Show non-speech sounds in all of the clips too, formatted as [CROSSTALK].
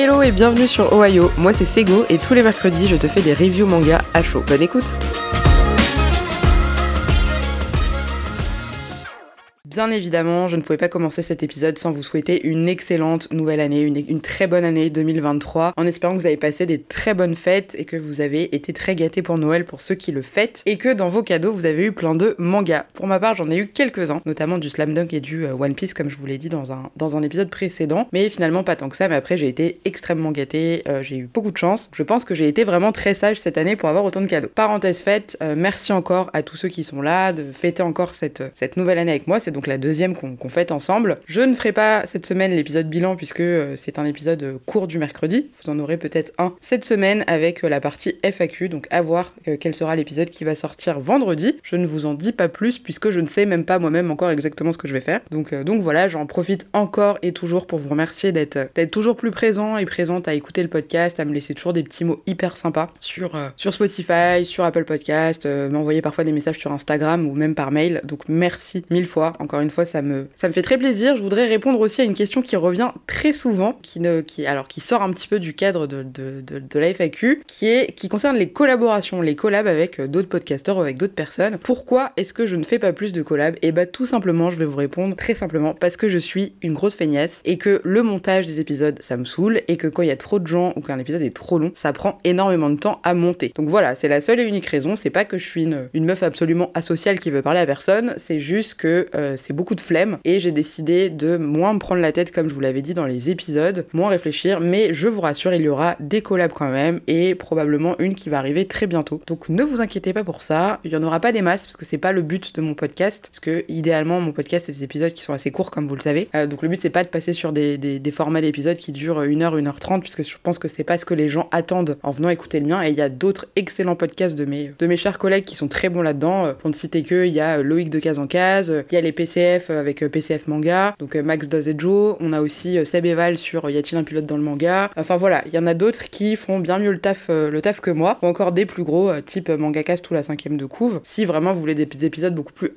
Hello et bienvenue sur Ohio, moi c'est Sego et tous les mercredis je te fais des reviews manga à chaud. Bonne écoute Bien évidemment, je ne pouvais pas commencer cet épisode sans vous souhaiter une excellente nouvelle année, une, très bonne année 2023, en espérant que vous avez passé des très bonnes fêtes et que vous avez été très gâtés pour Noël pour ceux qui le fêtent, et que dans vos cadeaux vous avez eu plein de mangas. Pour ma part, j'en ai eu quelques-uns, notamment du Slam Dunk et du euh, One Piece, comme je vous l'ai dit dans un, dans un épisode précédent, mais finalement pas tant que ça, mais après j'ai été extrêmement gâtée, euh, j'ai eu beaucoup de chance. Je pense que j'ai été vraiment très sage cette année pour avoir autant de cadeaux. Parenthèse faite, euh, merci encore à tous ceux qui sont là de fêter encore cette, cette nouvelle année avec moi, c'est donc la deuxième qu'on fait ensemble. Je ne ferai pas cette semaine l'épisode bilan puisque euh, c'est un épisode euh, court du mercredi. Vous en aurez peut-être un cette semaine avec euh, la partie FAQ, donc à voir quel sera l'épisode qui va sortir vendredi. Je ne vous en dis pas plus puisque je ne sais même pas moi-même encore exactement ce que je vais faire. Donc, voilà, j'en profite encore et toujours pour vous remercier d'être toujours plus présent et présente à écouter le podcast, à me laisser toujours des petits mots hyper sympas sur, sur Spotify, sur Apple Podcast, m'envoyer parfois des messages sur Instagram ou même par mail. Donc merci mille fois encore une fois, ça me, ça me fait très plaisir. Je voudrais répondre aussi à une question qui revient très souvent, qui, ne, qui, alors, qui sort un petit peu du cadre de, de, de, de la FAQ, qui, est, qui concerne les collaborations, les collabs avec euh, d'autres podcasteurs ou avec d'autres personnes. Pourquoi est-ce que je ne fais pas plus de collabs? Et eh bah, tout simplement, je vais vous répondre très simplement parce que je suis une grosse feignasse et que le montage des épisodes, ça me saoule et que quand il y a trop de gens ou qu'un épisode est trop long, ça prend énormément de temps à monter. Donc voilà, c'est la seule et unique raison. C'est pas que je suis une, une meuf absolument asociale qui veut parler à personne, c'est juste que euh, c'est beaucoup de flemme et j'ai décidé de moins me prendre la tête comme je vous l'avais dit dans les épisodes, moins réfléchir, mais je vous rassure, il y aura des collabs quand même et probablement une qui va arriver très bientôt. Donc ne vous inquiétez pas pour ça, il y en aura pas des masses parce que c'est pas le but de mon podcast, parce que idéalement mon podcast c'est des épisodes qui sont assez courts comme vous le savez. Euh, donc le but c'est pas de passer sur des, des, formats d'épisodes qui durent 1h, 1h30 puisque je pense que c'est pas ce que les gens attendent en venant écouter le mien et il y a d'autres excellents podcasts de mes, de mes chers collègues qui sont très bons là-dedans. Euh, pour ne citer que, il y a Loïc de Case en Case, il y a les PCF avec euh, PCF Manga, donc euh, Max Doz et Joe. On a aussi euh, Seb Eval sur Y a-t-il un pilote dans le manga. Enfin voilà, il y en a d'autres qui font bien mieux le taf, le taf que moi, ou encore des plus gros, type Mangacast ou la cinquième de couve. Si vraiment vous voulez des épisodes beaucoup plus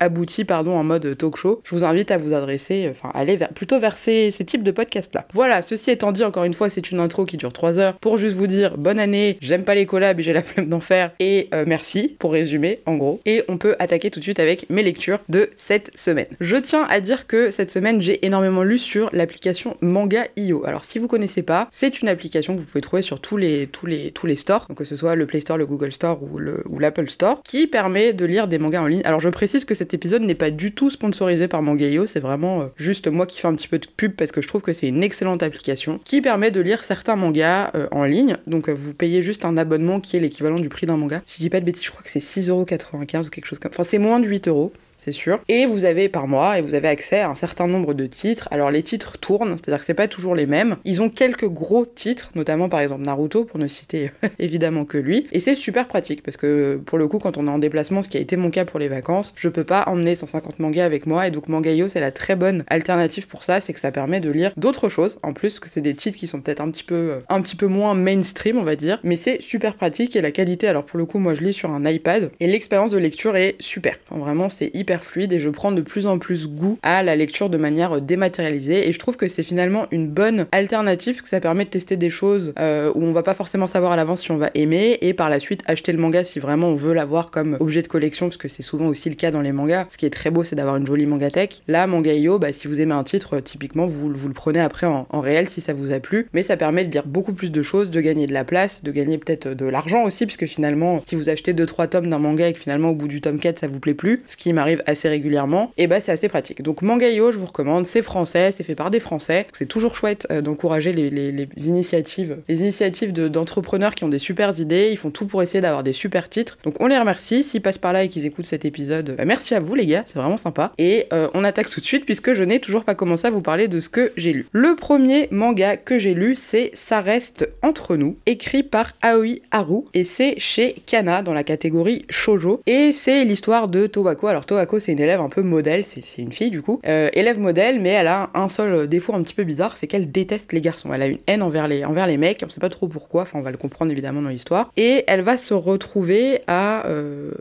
aboutis, pardon, en mode talk show, je vous invite à vous adresser, enfin aller plutôt vers ces, types de podcasts là. Voilà, ceci étant dit, encore une fois, c'est une intro qui dure 3 heures. Pour juste vous dire bonne année, j'aime pas les collabs et j'ai la flemme d'en faire, et merci. Pour résumer en gros. Et on peut attaquer tout de suite avec mes lectures de cette Je tiens à dire que cette semaine, j'ai énormément lu sur l'application Manga.io. Alors, si vous connaissez pas, c'est une application que vous pouvez trouver sur tous les, tous les, tous les stores, que ce soit le Play Store, le Google Store ou, ou l'Apple Store, qui permet de lire des mangas en ligne. Alors, je précise que cet épisode n'est pas du tout sponsorisé par Manga.io, c'est vraiment euh, juste moi qui fais un petit peu de pub parce que je trouve que c'est une excellente application qui permet de lire certains mangas euh, en ligne. Donc, euh, vous payez juste un abonnement qui est l'équivalent du prix d'un manga. Si je dis pas de bêtises, je crois que c'est 6,95€ ou quelque chose comme. Enfin, c'est moins de 8 euros c'est sûr. Et vous avez par mois, et vous avez accès à un certain nombre de titres. Alors les titres tournent, c'est-à-dire que c'est pas toujours les mêmes. Ils ont quelques gros titres, notamment par exemple Naruto, pour ne citer [LAUGHS] évidemment que lui. Et c'est super pratique, parce que pour le coup, quand on est en déplacement, ce qui a été mon cas pour les vacances, je peux pas emmener 150 mangas avec moi, et donc Mangayo, c'est la très bonne alternative pour ça, c'est que ça permet de lire d'autres choses, en plus, parce que c'est des titres qui sont peut-être un petit peu, un petit peu moins mainstream, on va dire, mais c'est super pratique, et la qualité, alors pour le coup, moi je lis sur un iPad, et l'expérience de lecture est super. vraiment, c'est fluide et je prends de plus en plus goût à la lecture de manière dématérialisée et je trouve que c'est finalement une bonne alternative que ça permet de tester des choses euh, où on va pas forcément savoir à l'avance si on va aimer et par la suite acheter le manga si vraiment on veut l'avoir comme objet de collection parce que c'est souvent aussi le cas dans les mangas. Ce qui est très beau c'est d'avoir une jolie mangatech. Là Manga.io bah, si vous aimez un titre typiquement vous, vous le prenez après en, réel si ça vous a plu mais ça permet de lire beaucoup plus de choses, de gagner de la place, de gagner peut-être de l'argent aussi puisque finalement si vous achetez 2-3 tomes d'un manga et que finalement au bout du tome 4 ça vous plaît plus, ce qui m'arrive assez régulièrement, et bah c'est assez pratique. Donc Mangayo, je vous recommande, c'est français, c'est fait par des Français. C'est toujours chouette euh, d'encourager les, les, initiatives, les initiatives d'entrepreneurs qui ont des super idées. Ils font tout pour essayer d'avoir des super titres. Donc on les remercie. S'ils passent par là et qu'ils écoutent cet épisode, bah, merci à vous les gars, c'est vraiment sympa. Et euh, on attaque tout de suite puisque je n'ai toujours pas commencé à vous parler de ce que j'ai lu. Le premier manga que j'ai lu, c'est Ça reste entre nous, écrit par Aoi Haru et c'est chez Kana dans la catégorie shojo. Et c'est l'histoire de Tobacco. Alors Tobacco c'est une élève un peu modèle, c'est une fille du coup, élève modèle, mais elle a un seul défaut un petit peu bizarre, c'est qu'elle déteste les garçons. Elle a une haine envers les, envers les mecs, on sait pas trop pourquoi, enfin on va le comprendre évidemment dans l'histoire. Et elle va se retrouver à...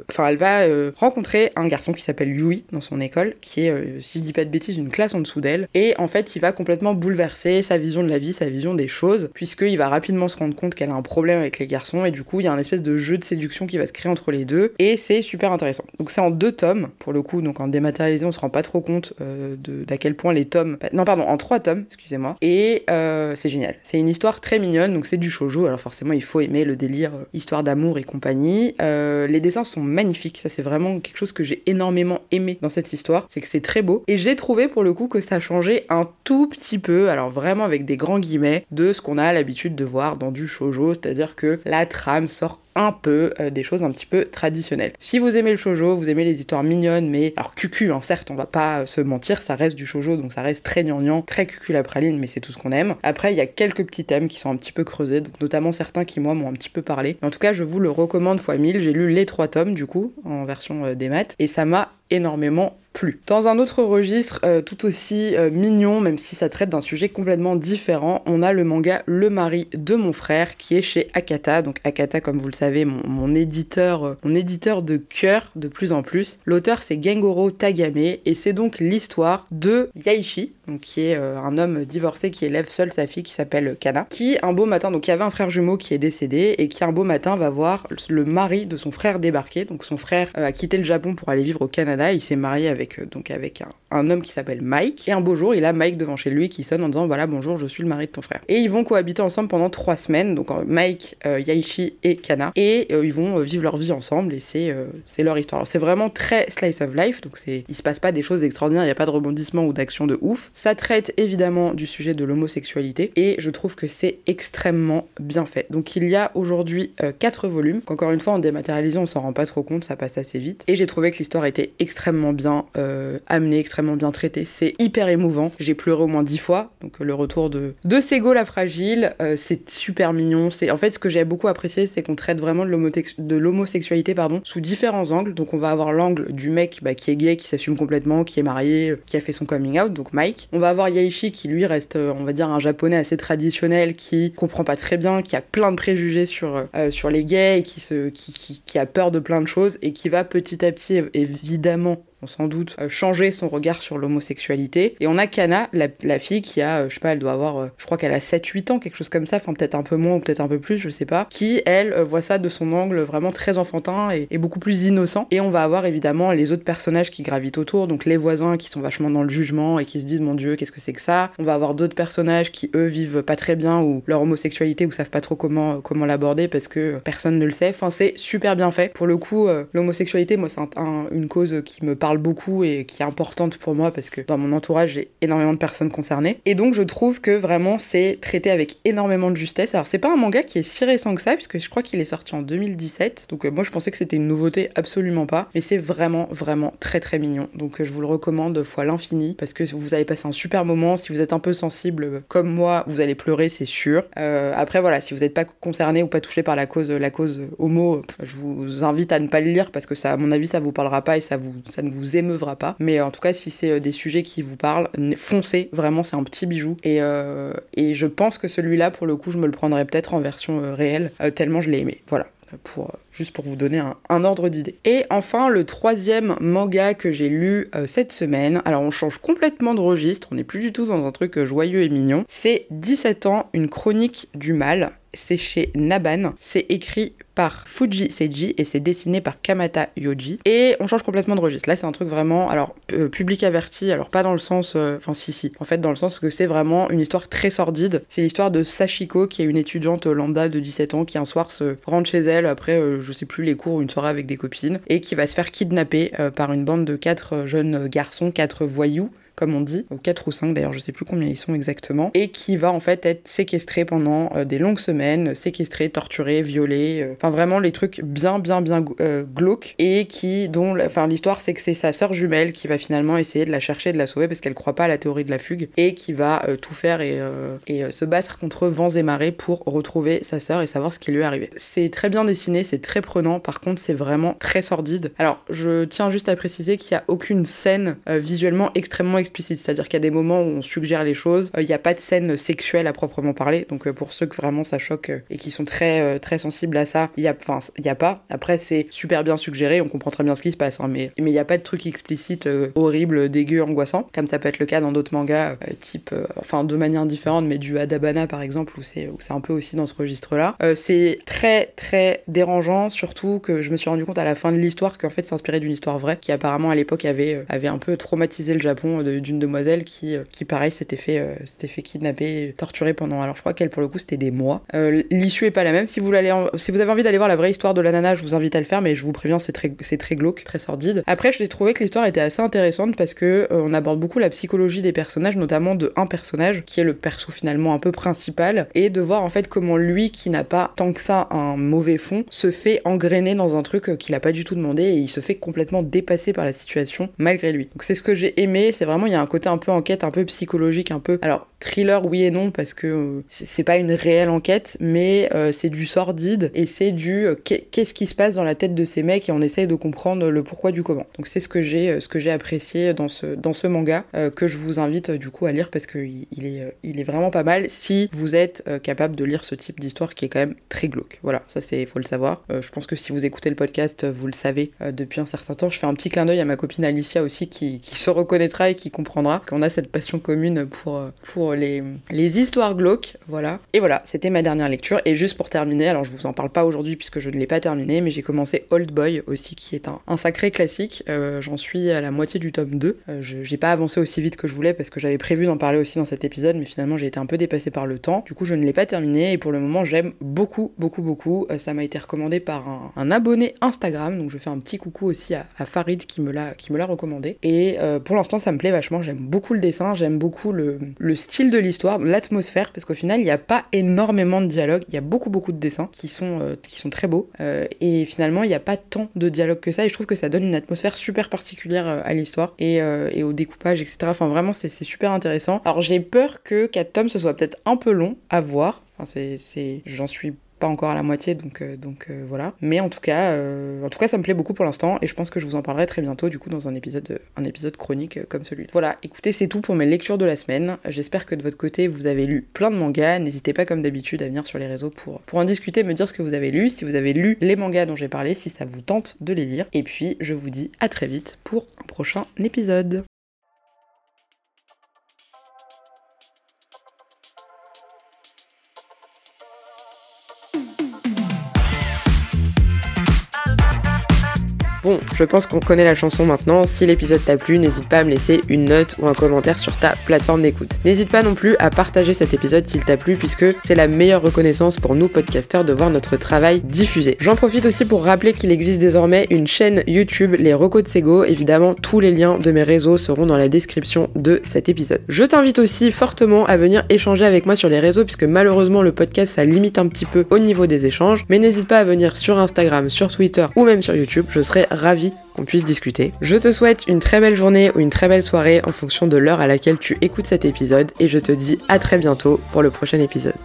Enfin elle va rencontrer un garçon qui s'appelle Yui dans son école, qui est, si je dis pas de bêtises, une classe en dessous d'elle. Et en fait il va complètement bouleverser sa vision de la vie, sa vision des choses, puisqu'il va rapidement se rendre compte qu'elle a un problème avec les garçons, et du coup il y a un espèce de jeu de séduction qui va se créer entre les deux, et c'est super intéressant. Donc c'est en deux tomes, pour le coup, donc en dématérialisé, on se rend pas trop compte euh, d'à quel point les tomes. Non, pardon, en trois tomes, excusez-moi. Et euh, c'est génial. C'est une histoire très mignonne, donc c'est du shoujo, alors forcément il faut aimer le délire, euh, histoire d'amour et compagnie. les dessins sont magnifiques, ça c'est vraiment quelque chose que j'ai énormément aimé dans cette histoire, c'est que c'est très beau. Et j'ai trouvé pour le coup que ça changeait un tout petit peu, alors vraiment avec des grands guillemets, de ce qu'on a l'habitude de voir dans du shoujo, c'est-à-dire que la trame sort un peu euh, des choses un petit peu traditionnelles. Si vous aimez le shoujo, vous aimez les histoires mignonnes, mais alors cucu, hein, certes, on va pas euh, se mentir, ça reste du shoujo, donc ça reste très gnangnan, très cucu la praline, mais c'est tout ce qu'on aime. Après, il y a quelques petits thèmes qui sont un petit peu creusés, donc notamment certains qui moi m'ont un petit peu parlé. en tout cas, je vous le recommande fois 1000. J'ai lu les trois tomes du coup en version euh, des maths et ça m'a énormément plus. Dans un autre registre, euh, tout aussi euh, mignon, même si ça traite d'un sujet complètement différent, on a le manga Le mari de mon frère qui est chez Akata. Donc Akata, comme vous le savez, mon, éditeur, euh, mon éditeur de cœur de plus en plus. L'auteur c'est Gengoro Tagame et c'est donc l'histoire de Yaishi, qui est un homme divorcé qui élève seul sa fille qui s'appelle Kana, qui un beau matin, donc il y avait un frère jumeau qui est décédé et qui un beau matin va voir le mari de son frère débarquer. Donc son frère a quitté le Japon pour aller vivre au Canada, il s'est marié avec euh, donc avec un, homme qui s'appelle Mike. Et un beau jour, il a Mike devant chez lui qui sonne en disant Voilà, bonjour, je suis le mari de ton frère. Et ils vont cohabiter ensemble pendant trois semaines, donc euh, Mike, euh, Yaishi et Kana. Et ils vont vivre leur vie ensemble et c'est c'est leur histoire. Alors c'est vraiment très slice of life, donc c'est il se passe pas des choses extraordinaires, il n'y a pas de rebondissement ou d'action de ouf. Ça traite évidemment du sujet de l'homosexualité et je trouve que c'est extrêmement bien fait. Donc il y a aujourd'hui quatre volumes, qu'encore une fois en dématérialisé on s'en rend pas trop compte, ça passe assez vite. Et j'ai trouvé que l'histoire était extrêmement bien euh, amené, extrêmement bien traité. C'est hyper émouvant. J'ai pleuré au moins dix fois. Donc le retour de, de Sego la fragile, euh, c'est super mignon. C'est En fait, ce que j'ai beaucoup apprécié, c'est qu'on traite vraiment de l'homosexualité pardon, sous différents angles. Donc on va avoir l'angle du mec bah, qui est gay, qui s'assume complètement, qui est marié, qui a fait son coming out, donc Mike. On va avoir Yaishi qui lui reste, euh, on va dire, un japonais assez traditionnel, qui comprend pas très bien, qui a plein de préjugés sur, sur les gays qui, se, qui, qui, qui a peur de plein de choses et qui va petit à petit évidemment évidemment sans doute euh, changer son regard sur l'homosexualité. Et on a Kana, la, fille qui a, euh, je sais pas, elle doit avoir, euh, je crois qu'elle a 7-8 ans, quelque chose comme ça, enfin peut-être un peu moins ou peut-être un peu plus, je sais pas, qui, elle, voit ça de son angle vraiment très enfantin et, beaucoup plus innocent. Et on va avoir évidemment les autres personnages qui gravitent autour, donc les voisins qui sont vachement dans le jugement et qui se disent, mon dieu, qu'est-ce que c'est que ça? On va avoir d'autres personnages qui, eux, vivent pas très bien ou leur homosexualité ou savent pas trop comment, comment l'aborder parce que personne ne le sait. Enfin, c'est super bien fait. Pour le coup, l'homosexualité, moi, c'est une cause qui me parle beaucoup et qui est importante pour moi parce que dans mon entourage, j'ai énormément de personnes concernées. Et donc, je trouve que vraiment, c'est traité avec énormément de justesse. Alors, c'est pas un manga qui est si récent que ça, puisque je crois qu'il est sorti en 2017. Donc, euh, moi, je pensais que c'était une nouveauté, absolument pas. Mais c'est vraiment, vraiment très, très mignon. Donc, euh, je vous le recommande fois l'infini parce que vous avez passé un super moment. Si vous êtes un peu sensible euh, comme moi, vous allez pleurer, c'est sûr. après, voilà, si vous n'êtes pas concerné ou pas touché par la cause, la cause homo, je vous invite à ne pas le lire parce que ça, à mon avis, ça vous parlera pas et ça, vous, ça ne vous vous émeuvra pas. Mais en tout cas, si c'est euh, des sujets qui vous parlent, foncez, vraiment, c'est un petit bijou. Et, euh, et je pense que celui-là, pour le coup, je me le prendrais peut-être en version euh, réelle, tellement je l'ai aimé. Voilà. Pour, juste pour vous donner un, ordre d'idée. Et enfin, le troisième manga que j'ai lu cette semaine, alors on change complètement de registre, on n'est plus du tout dans un truc joyeux et mignon, c'est 17 ans, une chronique du mal, c'est chez Naban, c'est écrit Fuji Seiji et c'est dessiné par Kamata Yoji. Et on change complètement de registre. Là, c'est un truc vraiment, alors, euh, public averti, alors pas dans le sens, euh, enfin, si, si, en fait, dans le sens que c'est vraiment une histoire très sordide. C'est l'histoire de Sachiko, qui est une étudiante lambda de 17 ans, qui un soir se rentre chez elle après, euh, je sais plus, les cours ou une soirée avec des copines, et qui va se faire kidnapper par une bande de quatre jeunes garçons, quatre voyous, comme on dit, ou 4 ou 5 d'ailleurs, je sais plus combien ils sont exactement, et qui va en fait être séquestré pendant des longues semaines, séquestré, torturé, violé, enfin vraiment les trucs bien, bien, bien euh, glauques et qui, dont, enfin, l'histoire c'est que c'est sa sœur jumelle qui va finalement essayer de la chercher de la sauver parce qu'elle croit pas à la théorie de la fugue et qui va euh, tout faire et, euh, et se battre contre vents et marées pour retrouver sa sœur et savoir ce qui lui est arrivé. C'est très bien dessiné, c'est très prenant, par contre c'est vraiment très sordide. Alors je tiens juste à préciser qu'il n'y a aucune scène visuellement extrêmement explicite, c'est-à-dire qu'il y a des moments où on suggère les choses, il n'y a pas de scène sexuelle à proprement parler, donc pour ceux que vraiment ça choque et qui sont très très sensibles à ça, il y a, enfin il y a pas. Après c'est super bien suggéré, on comprend très bien ce qui se passe, hein, mais mais il n'y a pas de truc explicite euh, horrible, dégueu, angoissant, comme ça peut être le cas dans d'autres mangas, euh, type, euh, enfin de manière différente, mais du Adabana par exemple, où c'est c'est un peu aussi dans ce registre-là. c'est très très dérangeant, surtout que je me suis rendu compte à la fin de l'histoire qu'en fait s'inspirait d'une histoire vraie, qui apparemment à l'époque avait avait un peu traumatisé le Japon d'une demoiselle qui qui pareil s'était fait s'était fait kidnapper, torturer pendant, alors je crois qu'elle pour le coup c'était des mois. L'issue est pas la même. Si vous, allez si vous avez envie d'aller voir la vraie histoire de la nana, je vous invite à le faire, mais je vous préviens, c'est très, glauque, très sordide. Après, je l'ai trouvé que l'histoire était assez intéressante parce que euh, on aborde beaucoup la psychologie des personnages, notamment de un personnage qui est le perso finalement un peu principal, et de voir en fait comment lui, qui n'a pas tant que ça un mauvais fond, se fait engrainer dans un truc euh, qu'il a pas du tout demandé et il se fait complètement dépasser par la situation malgré lui. Donc c'est ce que j'ai aimé, c'est vraiment il y a un côté un peu enquête, un peu psychologique, un peu alors thriller oui et non parce que euh, c'est pas une réelle enquête, mais c'est du sordide et c'est du qu'est-ce qui se passe dans la tête de ces mecs et on essaye de comprendre le pourquoi du comment. Donc c'est ce que j'ai ce que j'ai apprécié dans ce dans ce manga euh, que je vous invite euh, du coup à lire parce que il, est euh, il vraiment pas mal si vous êtes capable de lire ce type d'histoire qui est quand même très glauque. Voilà, ça c'est faut le savoir. je pense que si vous écoutez le podcast, vous le savez depuis un certain temps. Je fais un petit clin d'œil à ma copine Alicia aussi qui se reconnaîtra et qui comprendra qu'on a cette passion commune pour pour les histoires glauques. Voilà. Et voilà, c'était ma dernière lecture et juste pour terminer, alors je vous en parle pas aujourd'hui puisque je ne l'ai pas terminé, mais j'ai commencé Old Boy aussi qui est un, sacré classique. J'en suis à la moitié du tome 2. Euh, je j'ai pas avancé aussi vite que je voulais parce que j'avais prévu d'en parler aussi dans cet épisode, mais finalement j'ai été un peu dépassée par le temps. Du coup, je ne l'ai pas terminé et pour le moment, j'aime beaucoup, beaucoup, beaucoup. Euh, ça m'a été recommandé par un, abonné Instagram, donc je fais un petit coucou aussi à, Farid qui me l'a recommandé. Et euh, pour l'instant, ça me plaît vachement. J'aime beaucoup le dessin, j'aime beaucoup le style de l'histoire, l'atmosphère, parce qu'au final, il n'y a pas énormément de dialogue. Il y a beaucoup, beaucoup de dessins qui sont qui sont très beaux. et finalement, il n'y a pas tant de dialogue que ça. Et je trouve que ça donne une atmosphère super particulière à l'histoire et, euh, au découpage, etc. Enfin, vraiment, c'est super intéressant. Alors, j'ai peur que 4 tomes, ce soit peut-être un peu long à voir. Enfin, j'en suis pas encore à la moitié, donc, euh, donc euh, voilà. Mais en tout cas, en tout cas, ça me plaît beaucoup pour l'instant, et je pense que je vous en parlerai très bientôt, du coup, dans un épisode, un épisode chronique comme celui-là. Voilà, écoutez, c'est tout pour mes lectures de la semaine. J'espère que de votre côté, vous avez lu plein de mangas. N'hésitez pas, comme d'habitude, à venir sur les réseaux pour, pour en discuter, me dire ce que vous avez lu, si vous avez lu les mangas dont j'ai parlé, si ça vous tente de les lire. Et puis, je vous dis à très vite pour un prochain épisode. Bon, je pense qu'on connaît la chanson maintenant. Si l'épisode t'a plu, n'hésite pas à me laisser une note ou un commentaire sur ta plateforme d'écoute. N'hésite pas non plus à partager cet épisode s'il t'a plu, puisque c'est la meilleure reconnaissance pour nous podcasteurs de voir notre travail diffusé. J'en profite aussi pour rappeler qu'il existe désormais une chaîne YouTube, les Recos de Sego. Évidemment, tous les liens de mes réseaux seront dans la description de cet épisode. Je t'invite aussi fortement à venir échanger avec moi sur les réseaux, puisque malheureusement le podcast ça limite un petit peu au niveau des échanges. Mais n'hésite pas à venir sur Instagram, sur Twitter ou même sur YouTube. Je serai ravi qu'on puisse discuter. Je te souhaite une très belle journée ou une très belle soirée en fonction de l'heure à laquelle tu écoutes cet épisode et je te dis à très bientôt pour le prochain épisode.